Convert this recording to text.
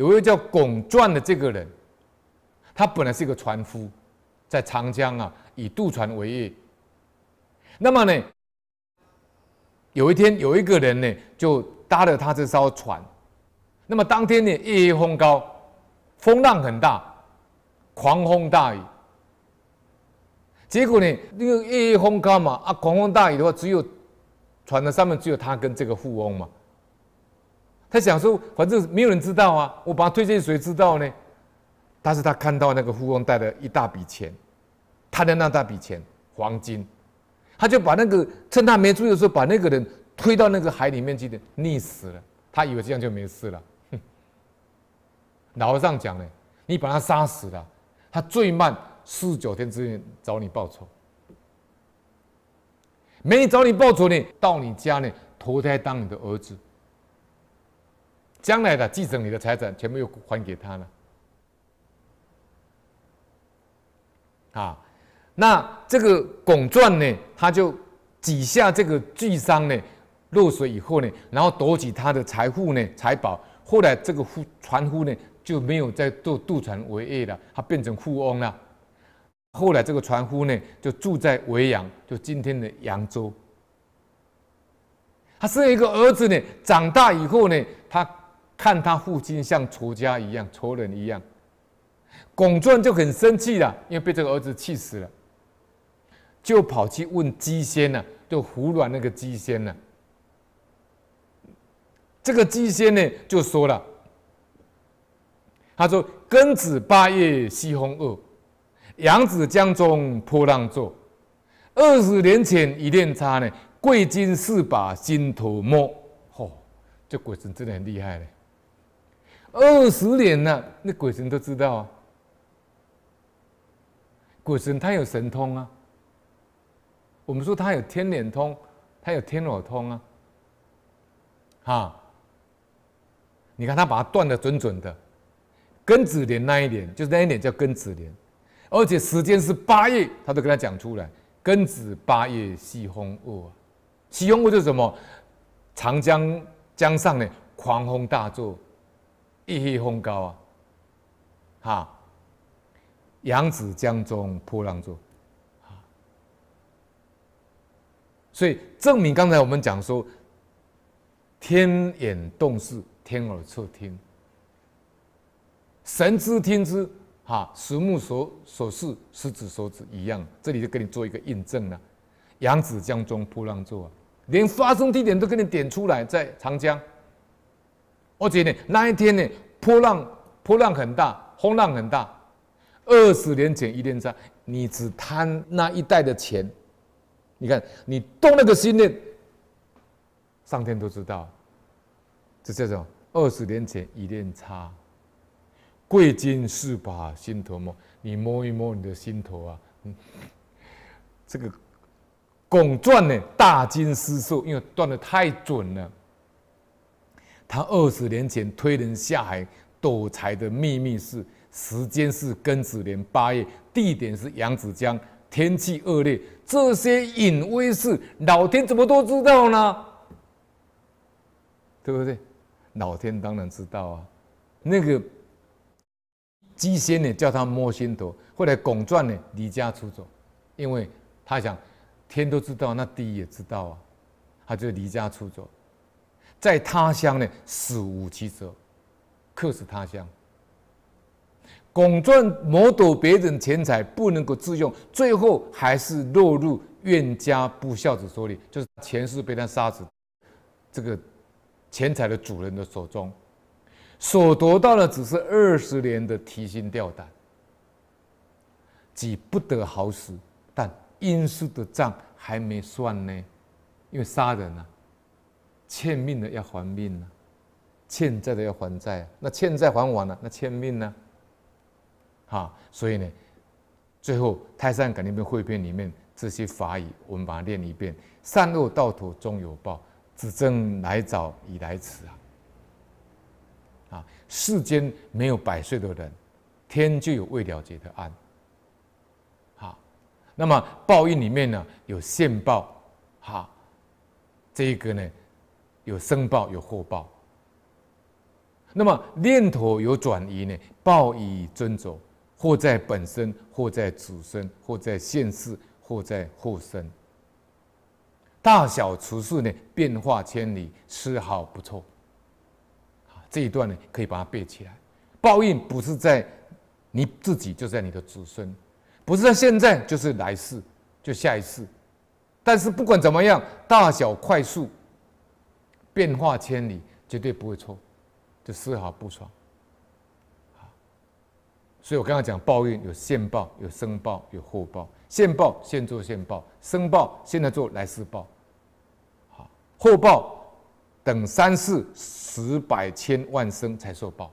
有一位叫巩传的这个人，他本来是一个船夫，在长江啊以渡船为业。那么呢，有一天有一个人呢就搭了他这艘船，那么当天呢夜夜风高，风浪很大，狂风大雨。结果呢，那个夜夜风高嘛，啊，狂风大雨的话，只有船的上面只有他跟这个富翁嘛。他想说，反正没有人知道啊，我把他推荐谁知道呢？但是他看到那个富翁带了一大笔钱，他的那大笔钱黄金，他就把那个趁他没注意的时候，把那个人推到那个海里面去的，溺死了。他以为这样就没事了。哼，老和尚讲呢，你把他杀死了，他最慢四十九天之内找你报仇。没找你报仇呢，到你家呢投胎当你的儿子。将来的继承你的财产，全部又还给他了。啊，那这个拱传呢，他就挤下这个巨商呢，落水以后呢，然后夺取他的财富呢、财宝。后来这个夫船夫呢，就没有再做渡船为业了，他变成富翁了。后来这个船夫呢，就住在维扬，就今天的扬州。他生一个儿子呢，长大以后呢，他。看他父亲像仇家一样，仇人一样，巩传就很生气了，因为被这个儿子气死了，就跑去问鸡仙呢，就服软那个鸡仙呢。这个鸡仙呢就说了，他说：“庚子八月西风恶，扬子江中波浪作。二十年前一念差呢，贵金四把心头摸。”哦，这鬼神真的很厉害嘞。二十年了，那鬼神都知道啊。鬼神他有神通啊。我们说他有天眼通，他有天耳通啊。哈，你看他把它断的准准的，庚子年那一年，就是那一年叫庚子年，而且时间是八月，他都跟他讲出来。庚子八月西风恶，西风恶就是什么？长江江上呢，狂风大作。夜黑风高啊，哈！扬子江中波浪作，所以证明刚才我们讲说，天眼洞视，天耳侧听，神知听之，哈！实目所所视，实指所指一样。这里就给你做一个印证了。扬子江中波浪作啊，连发生地点都给你点出来，在长江。而且呢，那一天呢，波浪波浪很大，风浪很大。二十年前一念差，你只贪那一代的钱，你看你动那个心念，上天都知道。就这种二十年前一念差，贵金是把心头摸，你摸一摸你的心头啊，嗯，这个巩传呢，大惊失色，因为断的太准了。他二十年前推人下海躲财的秘密是：时间是庚子年八月，地点是扬子江，天气恶劣。这些隐微事，老天怎么都知道呢？对不对？老天当然知道啊。那个鸡仙呢，叫他摸心头。后来巩传呢，离家出走，因为他想天都知道，那地也知道啊，他就离家出走。在他乡呢，死无其责，客死他乡。巩传谋夺别人钱财，不能够自用，最后还是落入怨家不孝子手里，就是前世被他杀死，这个钱财的主人的手中，所得到的只是二十年的提心吊胆，己不得好死，但阴司的账还没算呢，因为杀人啊。欠命的要还命呢、啊，欠债的要还债、啊，那欠债还完了，那欠命呢？啊，所以呢，最后《太上感应篇汇编》里面这些法语，我们把它念一遍：善恶到头终有报，只争来早已来迟啊！啊，世间没有百岁的人，天就有未了结的案。好，那么报应里面呢，有现报，哈，这一个呢。有生报有后报，那么念头有转移呢，报以遵走，或在本身，或在子孙，或在现世，或在后生。大小处事呢，变化千里，丝毫不错。这一段呢，可以把它背起来。报应不是在你自己，就在你的子孙，不是在现在，就是来世，就下一世。但是不管怎么样，大小快速，变化千里，绝对不会错，就丝毫不爽。所以我刚刚讲报应有现报、有生报、有后报。现报现做现报，生报现在做来世报。好，后报等三世十百千万生才受报。